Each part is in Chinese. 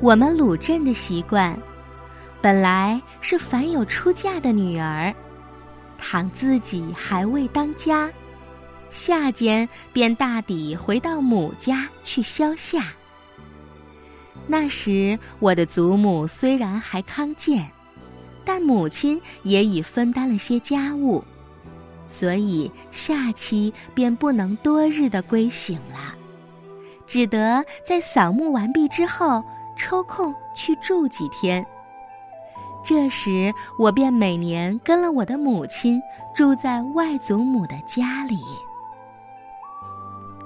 我们鲁镇的习惯，本来是凡有出嫁的女儿，倘自己还未当家，夏间便大抵回到母家去消夏。那时我的祖母虽然还康健，但母亲也已分担了些家务，所以夏期便不能多日的归省了，只得在扫墓完毕之后。抽空去住几天。这时，我便每年跟了我的母亲住在外祖母的家里。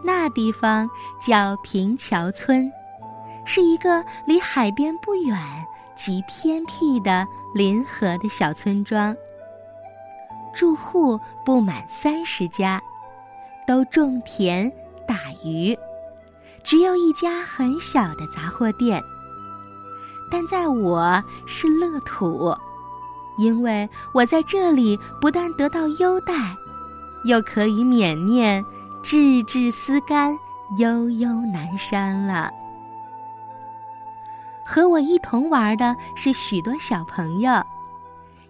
那地方叫平桥村，是一个离海边不远、极偏僻的临河的小村庄。住户不满三十家，都种田打鱼，只有一家很小的杂货店。但在我是乐土，因为我在这里不但得到优待，又可以免念“志志思甘，悠悠南山”了。和我一同玩的是许多小朋友，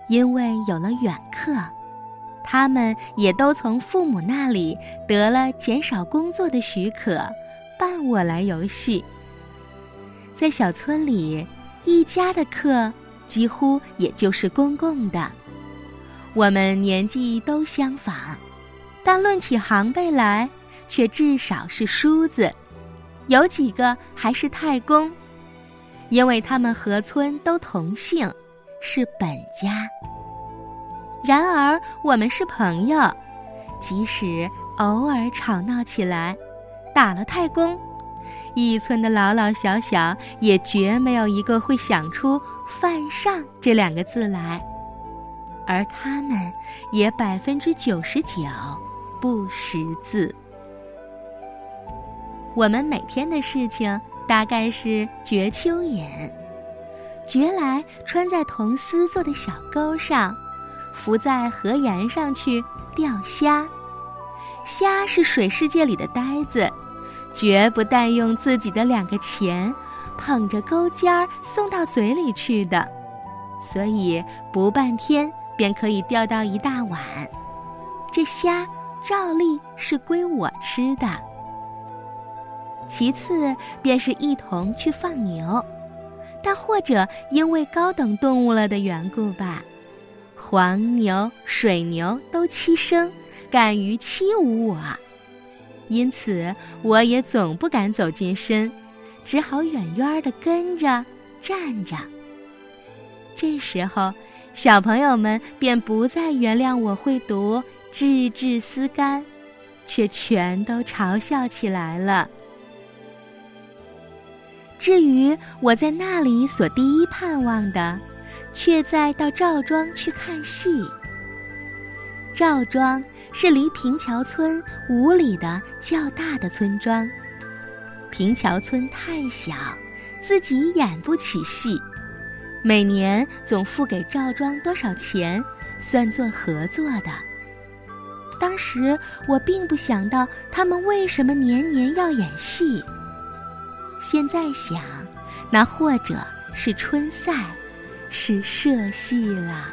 因为有了远客，他们也都从父母那里得了减少工作的许可，伴我来游戏。在小村里。一家的客几乎也就是公共的，我们年纪都相仿，但论起行辈来，却至少是叔子，有几个还是太公，因为他们和村都同姓，是本家。然而我们是朋友，即使偶尔吵闹起来，打了太公。一村的老老小小也绝没有一个会想出“犯上”这两个字来，而他们也百分之九十九不识字。我们每天的事情大概是掘蚯蚓，掘来穿在铜丝做的小钩上，浮在河沿上去钓虾。虾是水世界里的呆子。绝不带用自己的两个钱，捧着钩尖儿送到嘴里去的，所以不半天便可以钓到一大碗。这虾照例是归我吃的。其次便是一同去放牛，但或者因为高等动物了的缘故吧，黄牛、水牛都欺生，敢于欺侮我。因此，我也总不敢走近身，只好远远的跟着站着。这时候，小朋友们便不再原谅我会读“志志思甘”，却全都嘲笑起来了。至于我在那里所第一盼望的，却在到赵庄去看戏。赵庄。是离平桥村五里的较大的村庄。平桥村太小，自己演不起戏，每年总付给赵庄多少钱，算作合作的。当时我并不想到他们为什么年年要演戏。现在想，那或者是春赛，是社戏了。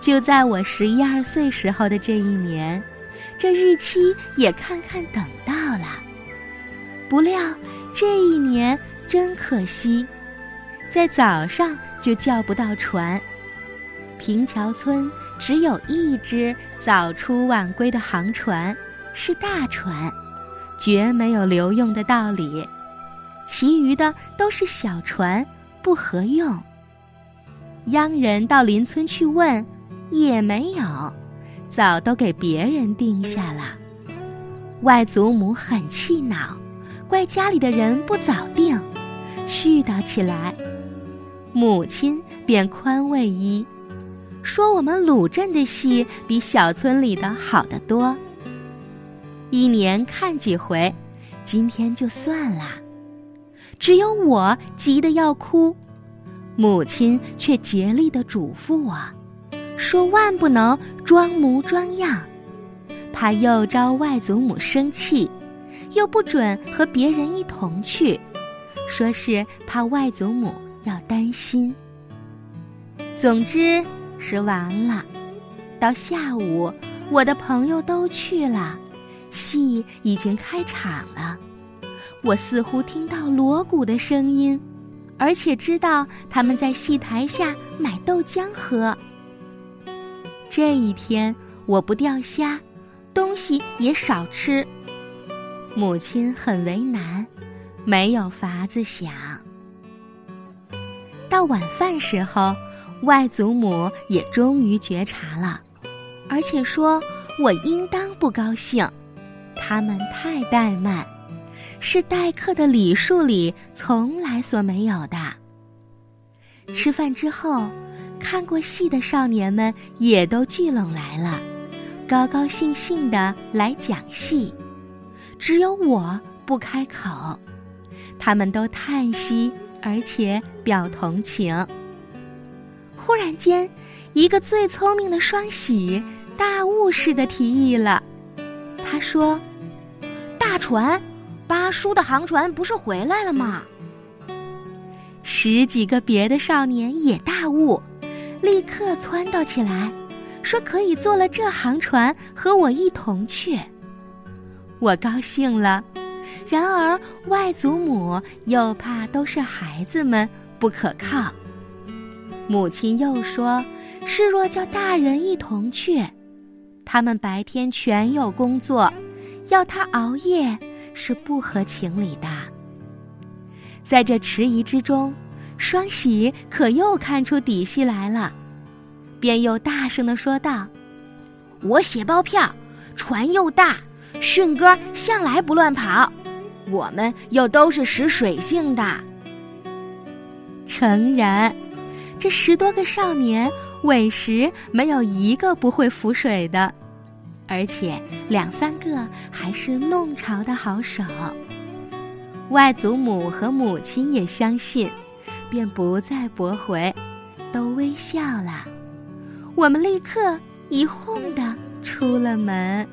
就在我十一二岁时候的这一年，这日期也看看等到了。不料这一年真可惜，在早上就叫不到船。平桥村只有一只早出晚归的航船，是大船，绝没有留用的道理。其余的都是小船，不合用。央人到邻村去问。也没有，早都给别人定下了。外祖母很气恼，怪家里的人不早定，絮叨起来。母亲便宽慰一，说我们鲁镇的戏比小村里的好得多。一年看几回，今天就算了。只有我急得要哭，母亲却竭力的嘱咐我。说万不能装模装样，怕又招外祖母生气，又不准和别人一同去，说是怕外祖母要担心。总之是完了。到下午，我的朋友都去了，戏已经开场了。我似乎听到锣鼓的声音，而且知道他们在戏台下买豆浆喝。这一天我不钓虾，东西也少吃。母亲很为难，没有法子想。到晚饭时候，外祖母也终于觉察了。而且说，我应当不高兴，他们太怠慢，是待客的礼数里从来所没有的。吃饭之后，看过戏的少年们也都聚拢来了，高高兴兴的来讲戏，只有我不开口，他们都叹息，而且表同情。忽然间，一个最聪明的双喜。大悟似的提议了，他说：“大船，八叔的航船不是回来了吗？”十几个别的少年也大悟，立刻撺掇起来，说可以坐了这航船和我一同去。我高兴了，然而外祖母又怕都是孩子们不可靠，母亲又说：“是若叫大人一同去。”他们白天全有工作，要他熬夜是不合情理的。在这迟疑之中，双喜可又看出底细来了，便又大声的说道：“我写包票，船又大，迅哥向来不乱跑，我们又都是识水性的。”诚然，这十多个少年委实没有一个不会浮水的。而且两三个还是弄潮的好手。外祖母和母亲也相信，便不再驳回，都微笑了。我们立刻一哄的出了门。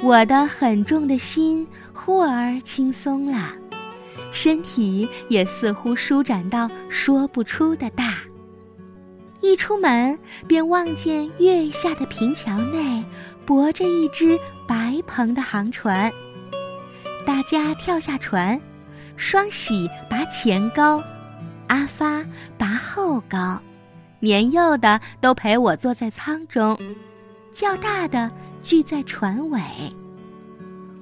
我的很重的心忽而轻松了，身体也似乎舒展到说不出的大。一出门，便望见月下的平桥内，泊着一只白篷的航船。大家跳下船，双喜拔前高，阿发拔后高，年幼的都陪我坐在舱中，较大的聚在船尾。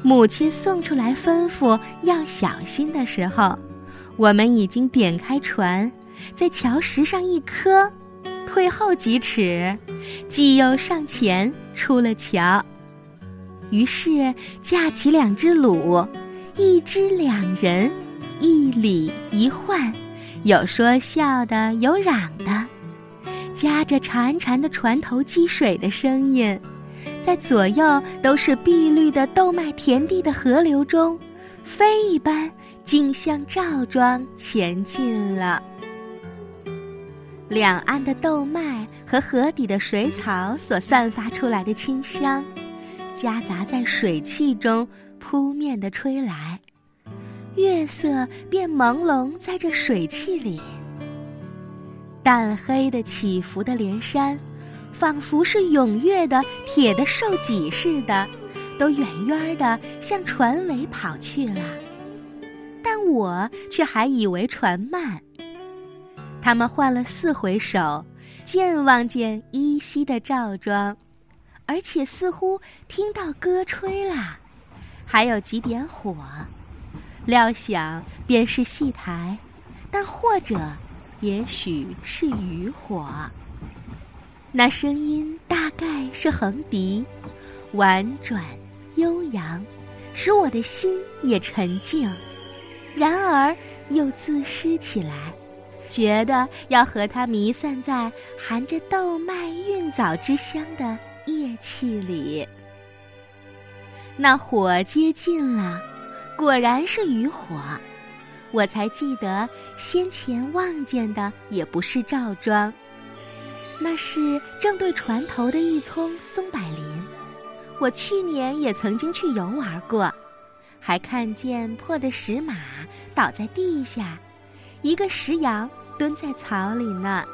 母亲送出来吩咐要小心的时候，我们已经点开船，在桥石上一磕。退后几尺，继又上前出了桥。于是架起两只橹，一只两人，里一换，有说笑的，有嚷的，夹着潺潺的船头积水的声音，在左右都是碧绿的豆麦田地的河流中，飞一般径向赵庄前进了。两岸的豆麦和河底的水草所散发出来的清香，夹杂在水汽中扑面的吹来，月色便朦胧在这水汽里。淡黑的起伏的连山，仿佛是踊跃的铁的兽脊似的，都远远的向船尾跑去了，但我却还以为船慢。他们换了四回手，渐望见依稀的赵庄，而且似乎听到歌吹啦，还有几点火，料想便是戏台，但或者也许是渔火。那声音大概是横笛，婉转悠扬，使我的心也沉静，然而又自失起来。觉得要和他弥散在含着豆麦韵枣之香的夜气里。那火接近了，果然是渔火。我才记得先前望见的也不是赵庄，那是正对船头的一丛松柏林。我去年也曾经去游玩过，还看见破的石马倒在地下，一个石羊蹲在草里呢。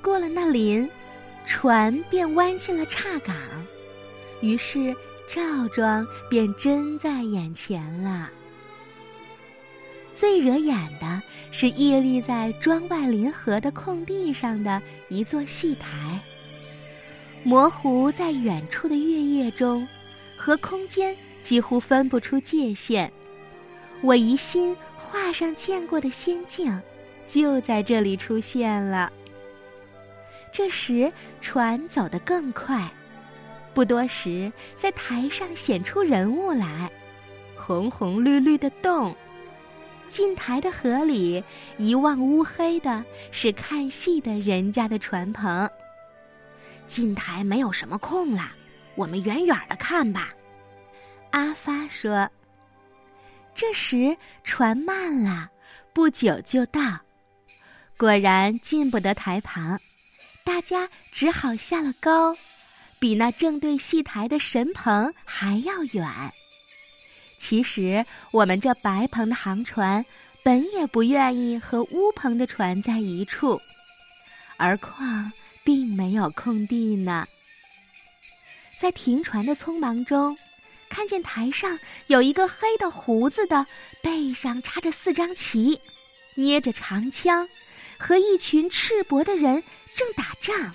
过了那林，船便弯进了岔港，于是赵庄便真在眼前了。最惹眼的是屹立在庄外临河的空地上的一座戏台，模糊在远处的月夜中，和空间几乎分不出界限。我疑心画上见过的仙境，就在这里出现了。这时，船走得更快，不多时，在台上显出人物来，红红绿绿的洞。近台的河里，一望乌黑的，是看戏的人家的船棚。近台没有什么空了，我们远远的看吧。阿发说。这时船慢了，不久就到，果然进不得台旁。大家只好下了高，比那正对戏台的神棚还要远。其实我们这白棚的航船，本也不愿意和乌棚的船在一处，而况并没有空地呢。在停船的匆忙中，看见台上有一个黑的胡子的，背上插着四张旗，捏着长枪，和一群赤膊的人。正打仗，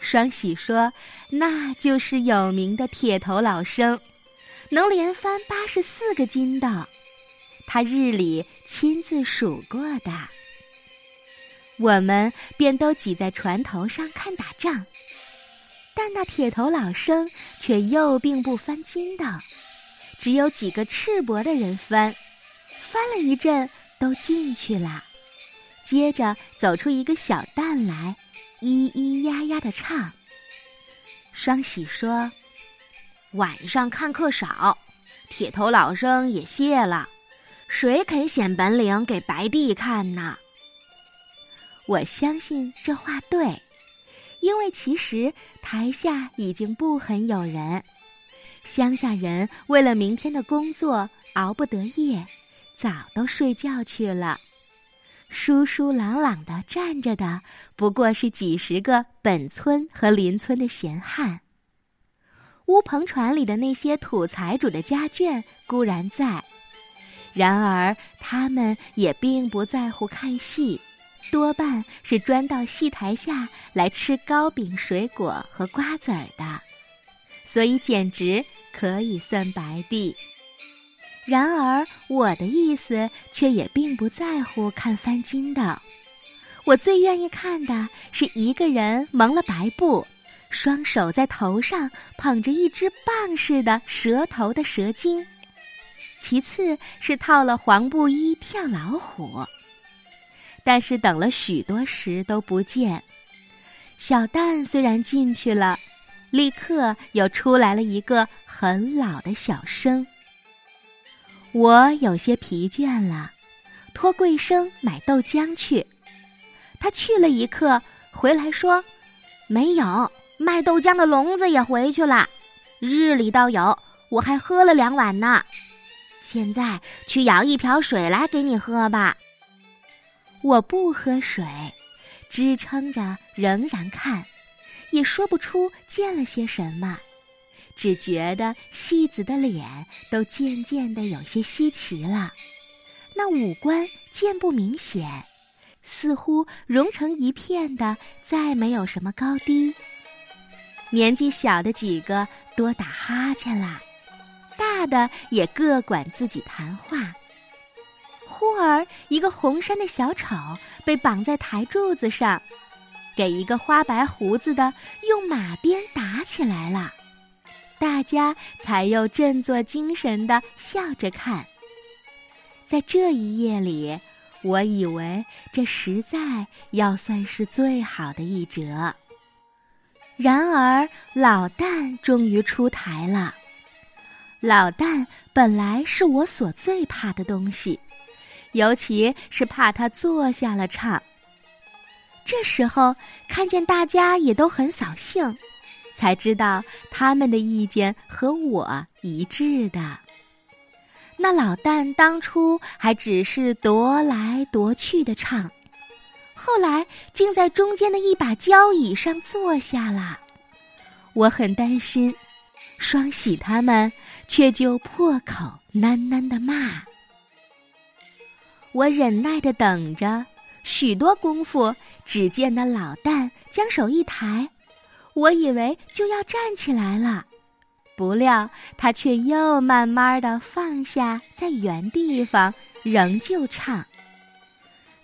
双喜说：“那就是有名的铁头老生，能连翻八十四个筋斗，他日里亲自数过的。”我们便都挤在船头上看打仗，但那铁头老生却又并不翻筋斗，只有几个赤膊的人翻，翻了一阵都进去了。接着走出一个小旦来，咿咿呀呀的唱。双喜说：“晚上看客少，铁头老生也谢了，谁肯显本领给白帝看呢？”我相信这话对，因为其实台下已经不很有人，乡下人为了明天的工作熬不得夜，早都睡觉去了。疏疏朗朗的站着的，不过是几十个本村和邻村的闲汉。乌篷船里的那些土财主的家眷固然在，然而他们也并不在乎看戏，多半是专到戏台下来吃糕饼、水果和瓜子儿的，所以简直可以算白地。然而，我的意思却也并不在乎看翻筋斗。我最愿意看的是一个人蒙了白布，双手在头上捧着一只棒似的蛇头的蛇精；其次是套了黄布衣跳老虎。但是等了许多时都不见。小蛋虽然进去了，立刻又出来了一个很老的小生。我有些疲倦了，托贵生买豆浆去。他去了一刻，回来说：“没有卖豆浆的聋子也回去了。日里倒有，我还喝了两碗呢。现在去舀一瓢水来给你喝吧。”我不喝水，支撑着仍然看，也说不出见了些什么。只觉得戏子的脸都渐渐的有些稀奇了，那五官渐不明显，似乎融成一片的，再没有什么高低。年纪小的几个多打哈欠啦，大的也各管自己谈话。忽而一个红衫的小丑被绑在台柱子上，给一个花白胡子的用马鞭打起来了。大家才又振作精神的笑着看。在这一夜里，我以为这实在要算是最好的一折。然而老旦终于出台了。老旦本来是我所最怕的东西，尤其是怕他坐下了唱。这时候看见大家也都很扫兴。才知道他们的意见和我一致的。那老旦当初还只是踱来踱去的唱，后来竟在中间的一把交椅上坐下了。我很担心，双喜他们却就破口喃喃的骂。我忍耐的等着，许多功夫，只见那老旦将手一抬，我以为就要站起来了。不料他却又慢慢的放下，在原地方仍旧唱。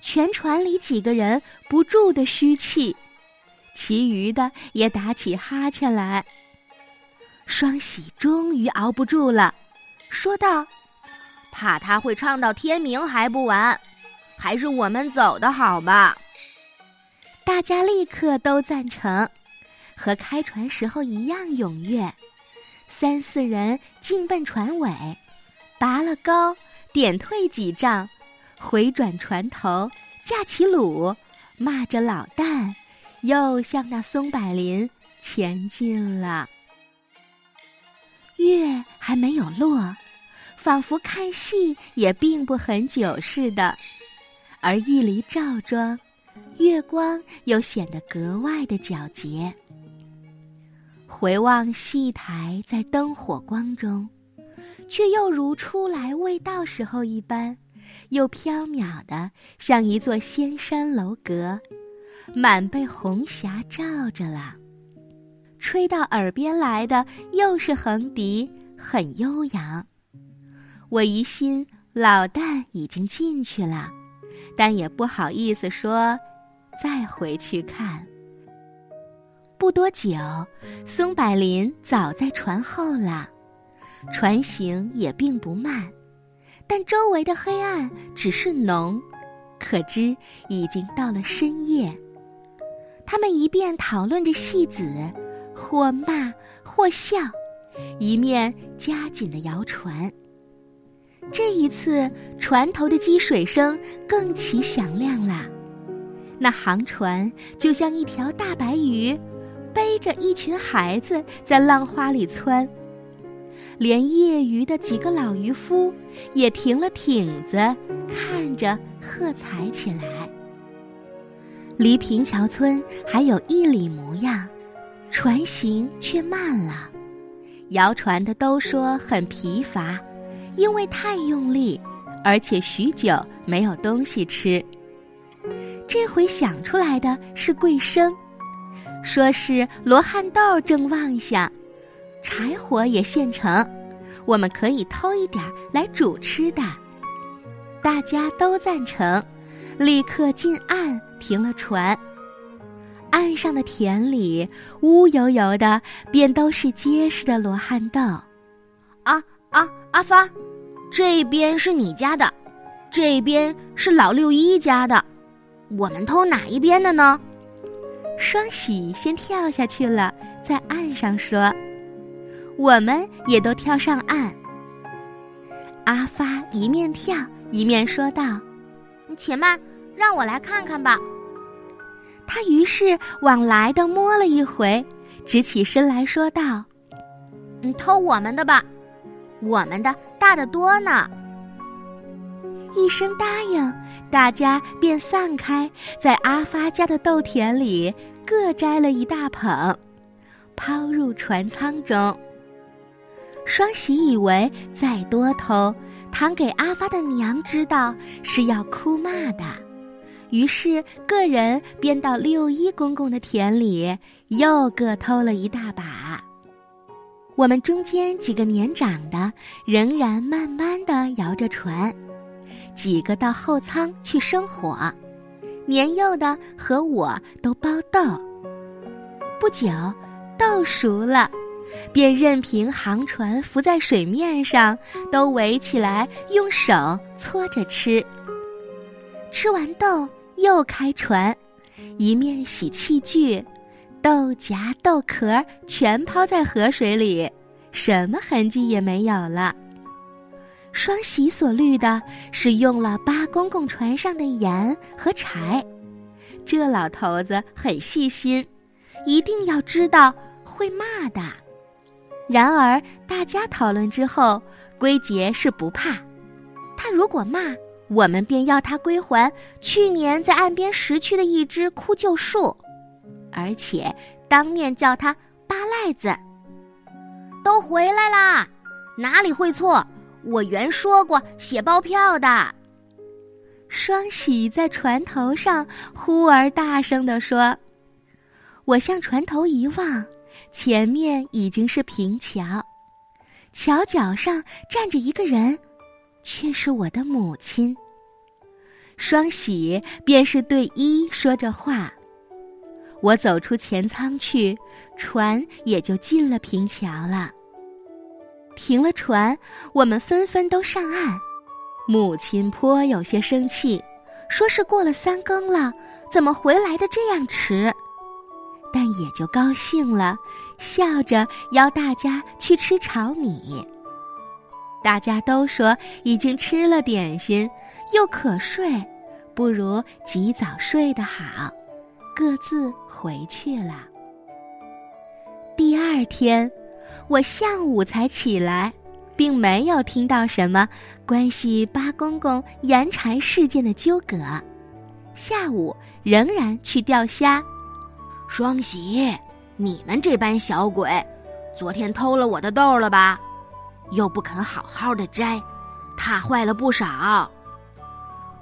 全船里几个人不住的嘘气，其余的也打起哈欠来。双喜终于熬不住了，说道：“怕他会唱到天明还不完，还是我们走的好吧。”大家立刻都赞成，和开船时候一样踊跃。三四人径奔船尾，拔了篙，点退几丈，回转船头，架起橹，骂着老旦，又向那松柏林前进了。月还没有落，仿佛看戏也并不很久似的，而一离赵庄，月光又显得格外的皎洁。回望戏台，在灯火光中，却又如初来未到时候一般，又飘渺的像一座仙山楼阁，满被红霞照着了。吹到耳边来的又是横笛，很悠扬。我疑心老旦已经进去了，但也不好意思说，再回去看。不多久，松柏林早在船后了，船行也并不慢，但周围的黑暗只是浓，可知已经到了深夜。他们一边讨论着戏子，或骂或笑，一面加紧的摇船。这一次，船头的积水声更其响亮了，那航船就像一条大白鱼。背着一群孩子在浪花里窜，连业余的几个老渔夫也停了艇子，看着喝彩起来。离平桥村还有一里模样，船行却慢了，摇船的都说很疲乏，因为太用力，而且许久没有东西吃。这回想出来的是桂生。说是罗汉豆正旺相，柴火也现成，我们可以偷一点来煮吃的。大家都赞成，立刻进岸停了船。岸上的田里乌油油的，便都是结实的罗汉豆。啊啊，阿发，这边是你家的，这边是老六一家的，我们偷哪一边的呢？双喜先跳下去了，在岸上说：“我们也都跳上岸。”阿发一面跳一面说道：“且慢，让我来看看吧。”他于是往来的摸了一回，直起身来说道：“你偷我们的吧，我们的大得多呢。”一声答应，大家便散开，在阿发家的豆田里各摘了一大捧，抛入船舱中。双喜以为再多偷，倘给阿发的娘知道，是要哭骂的，于是个人便到六一公公的田里又各偷了一大把。我们中间几个年长的仍然慢慢的摇着船。几个到后舱去生火，年幼的和我都包豆。不久，豆熟了，便任凭航船浮在水面上，都围起来用手搓着吃。吃完豆，又开船，一面洗器具，豆荚、豆壳全抛在河水里，什么痕迹也没有了。双喜所虑的是用了八公公船上的盐和柴，这老头子很细心，一定要知道会骂的。然而大家讨论之后，龟杰是不怕，他如果骂，我们便要他归还。去年在岸边拾去的一只枯旧树，而且当面叫他八赖子。都回来啦，哪里会错？我原说过写包票的。双喜在船头上忽而大声地说：“我向船头一望，前面已经是平桥，桥脚上站着一个人，却是我的母亲。”双喜便是对一说着话。我走出前舱去，船也就进了平桥了。停了船，我们纷纷都上岸。母亲颇有些生气，说是过了三更了，怎么回来的这样迟？但也就高兴了，笑着邀大家去吃炒米。大家都说已经吃了点心，又可睡，不如及早睡得好，各自回去了。第二天，我下午才起来。并没有听到什么关系八公公盐柴事件的纠葛，下午仍然去钓虾。双喜，你们这班小鬼，昨天偷了我的豆了吧？又不肯好好的摘，踏坏了不少。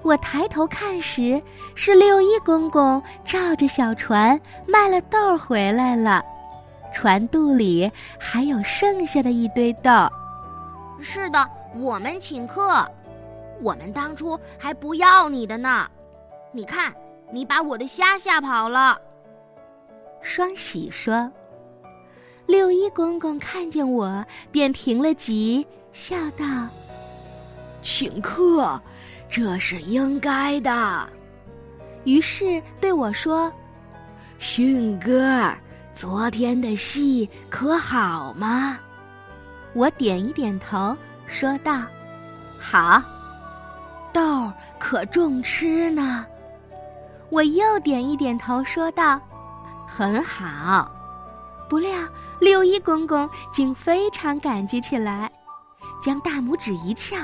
我抬头看时，是六一公公照着小船卖了豆回来了，船肚里还有剩下的一堆豆。是的，我们请客，我们当初还不要你的呢。你看，你把我的虾吓跑了。双喜说：“六一公公看见我，便停了急，笑道：‘请客，这是应该的。’于是对我说：‘迅哥，昨天的戏可好吗？’”我点一点头，说道：“好，豆可重吃呢。”我又点一点头，说道：“很好。”不料六一公公竟非常感激起来，将大拇指一翘，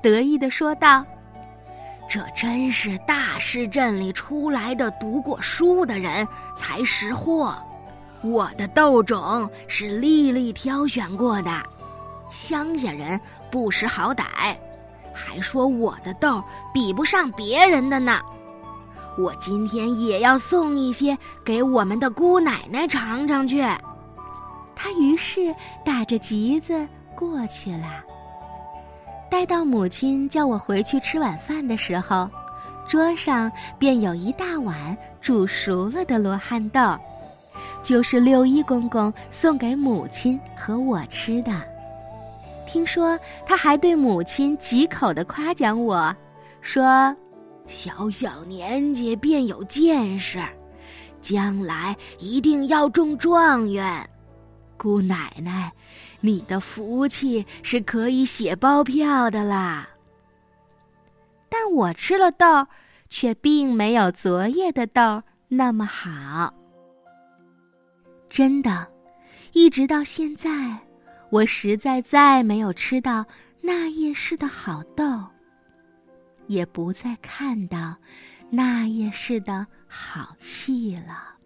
得意的说道：“这真是大市镇里出来的读过书的人才识货，我的豆种是丽丽挑选过的。”乡下人不识好歹，还说我的豆比不上别人的呢。我今天也要送一些给我们的姑奶奶尝尝去。他于是打着急子过去了。待到母亲叫我回去吃晚饭的时候，桌上便有一大碗煮熟了的罗汉豆，就是六一公公送给母亲和我吃的。听说他还对母亲几口的夸奖我，说：“小小年纪便有见识，将来一定要中状元。姑奶奶，你的福气是可以写包票的啦。”但我吃了豆，却并没有昨夜的豆那么好。真的，一直到现在。我实在再没有吃到那夜市的好豆，也不再看到那夜市的好戏了。